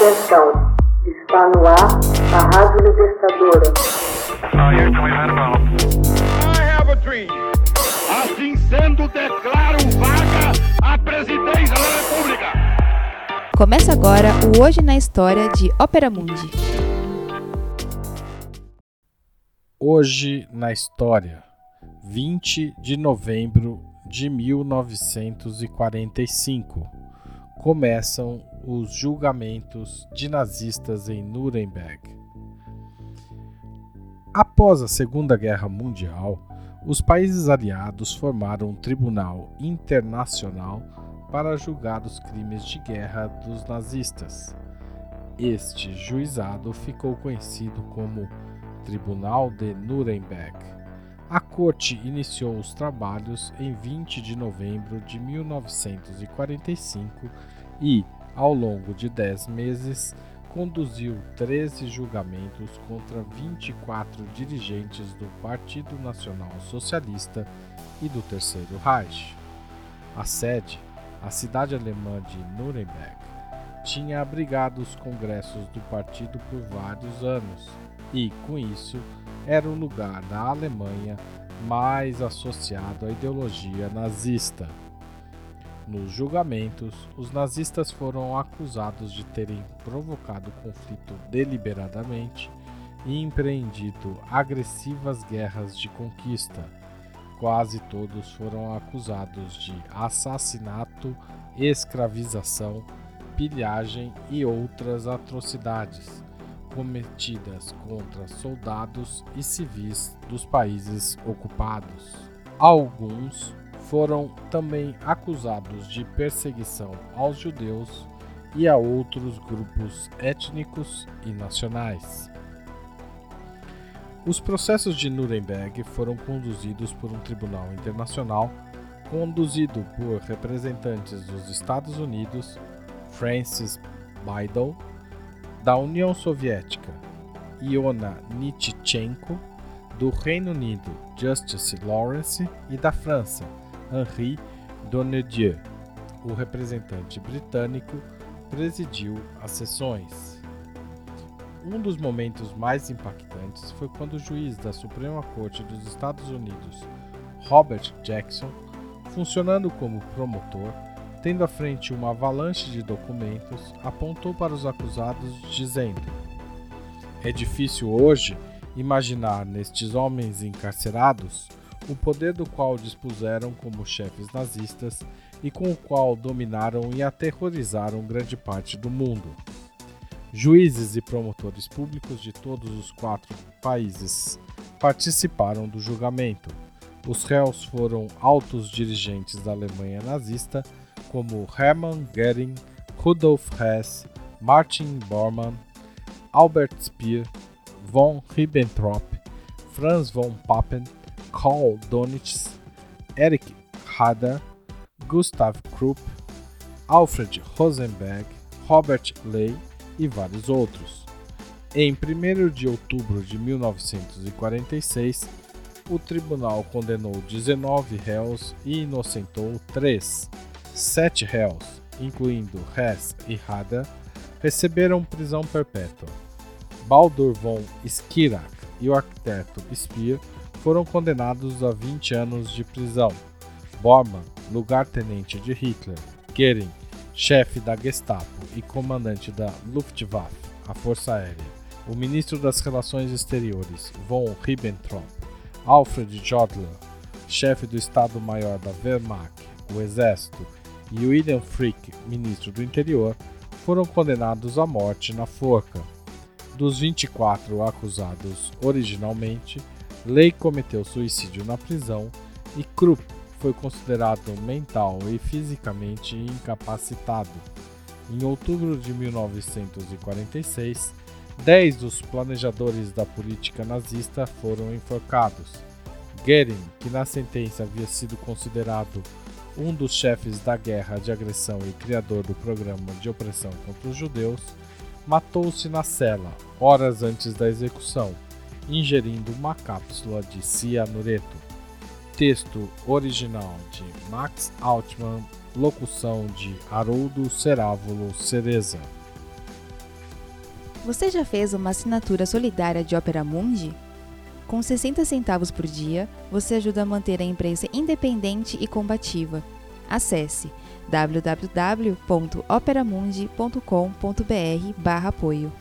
Atenção, está no ar a Rádio Libertadora. Assim sendo, declaro vaga a presidência da República. Começa agora o Hoje na História de Ópera Mundi. Hoje na História, 20 de novembro de 1945, começam os julgamentos de nazistas em Nuremberg. Após a Segunda Guerra Mundial, os países aliados formaram um tribunal internacional para julgar os crimes de guerra dos nazistas. Este juizado ficou conhecido como Tribunal de Nuremberg. A corte iniciou os trabalhos em 20 de novembro de 1945 e, ao longo de 10 meses, conduziu 13 julgamentos contra 24 dirigentes do Partido Nacional Socialista e do Terceiro Reich. A sede, a cidade alemã de Nuremberg, tinha abrigado os congressos do partido por vários anos e, com isso, era o lugar da Alemanha mais associado à ideologia nazista. Nos julgamentos, os nazistas foram acusados de terem provocado conflito deliberadamente e empreendido agressivas guerras de conquista. Quase todos foram acusados de assassinato, escravização, pilhagem e outras atrocidades cometidas contra soldados e civis dos países ocupados. Alguns foram também acusados de perseguição aos judeus e a outros grupos étnicos e nacionais. Os processos de Nuremberg foram conduzidos por um tribunal internacional conduzido por representantes dos Estados Unidos, Francis Biddle, da União Soviética, Iona Nitchenko, do Reino Unido, Justice Lawrence e da França, Henri Donnedieu. O representante britânico presidiu as sessões. Um dos momentos mais impactantes foi quando o juiz da Suprema Corte dos Estados Unidos, Robert Jackson, funcionando como promotor, tendo à frente uma avalanche de documentos, apontou para os acusados, dizendo: É difícil hoje imaginar nestes homens encarcerados o poder do qual dispuseram como chefes nazistas e com o qual dominaram e aterrorizaram grande parte do mundo. Juízes e promotores públicos de todos os quatro países participaram do julgamento. Os réus foram altos dirigentes da Alemanha nazista, como Hermann Goering, Rudolf Hess, Martin Bormann, Albert Speer, von Ribbentrop, Franz von Papen, Karl Donitz, Erich Hader, Gustav Krupp, Alfred Rosenberg, Robert Ley e vários outros. Em 1 de outubro de 1946, o tribunal condenou 19 réus e inocentou 3. Sete réus, incluindo Hess e Hader, receberam prisão perpétua. Baldur von Schirach e o arquiteto Speer foram condenados a 20 anos de prisão. Bormann, lugar-tenente de Hitler, Goering, chefe da Gestapo e comandante da Luftwaffe, a Força Aérea, o ministro das Relações Exteriores, von Ribbentrop, Alfred Jodler, chefe do Estado-Maior da Wehrmacht, o Exército, e William Frick, ministro do Interior, foram condenados à morte na forca. Dos 24 acusados originalmente, Lei cometeu suicídio na prisão e Krupp foi considerado mental e fisicamente incapacitado. Em outubro de 1946, dez dos planejadores da política nazista foram enforcados. Goering, que na sentença havia sido considerado um dos chefes da guerra de agressão e criador do programa de opressão contra os judeus, matou-se na cela horas antes da execução ingerindo uma cápsula de cianureto. Texto original de Max Altman, locução de Haroldo Cerávulo Cereza. Você já fez uma assinatura solidária de Opera Mundi? Com 60 centavos por dia, você ajuda a manter a imprensa independente e combativa. Acesse www.operamundi.com.br/apoio.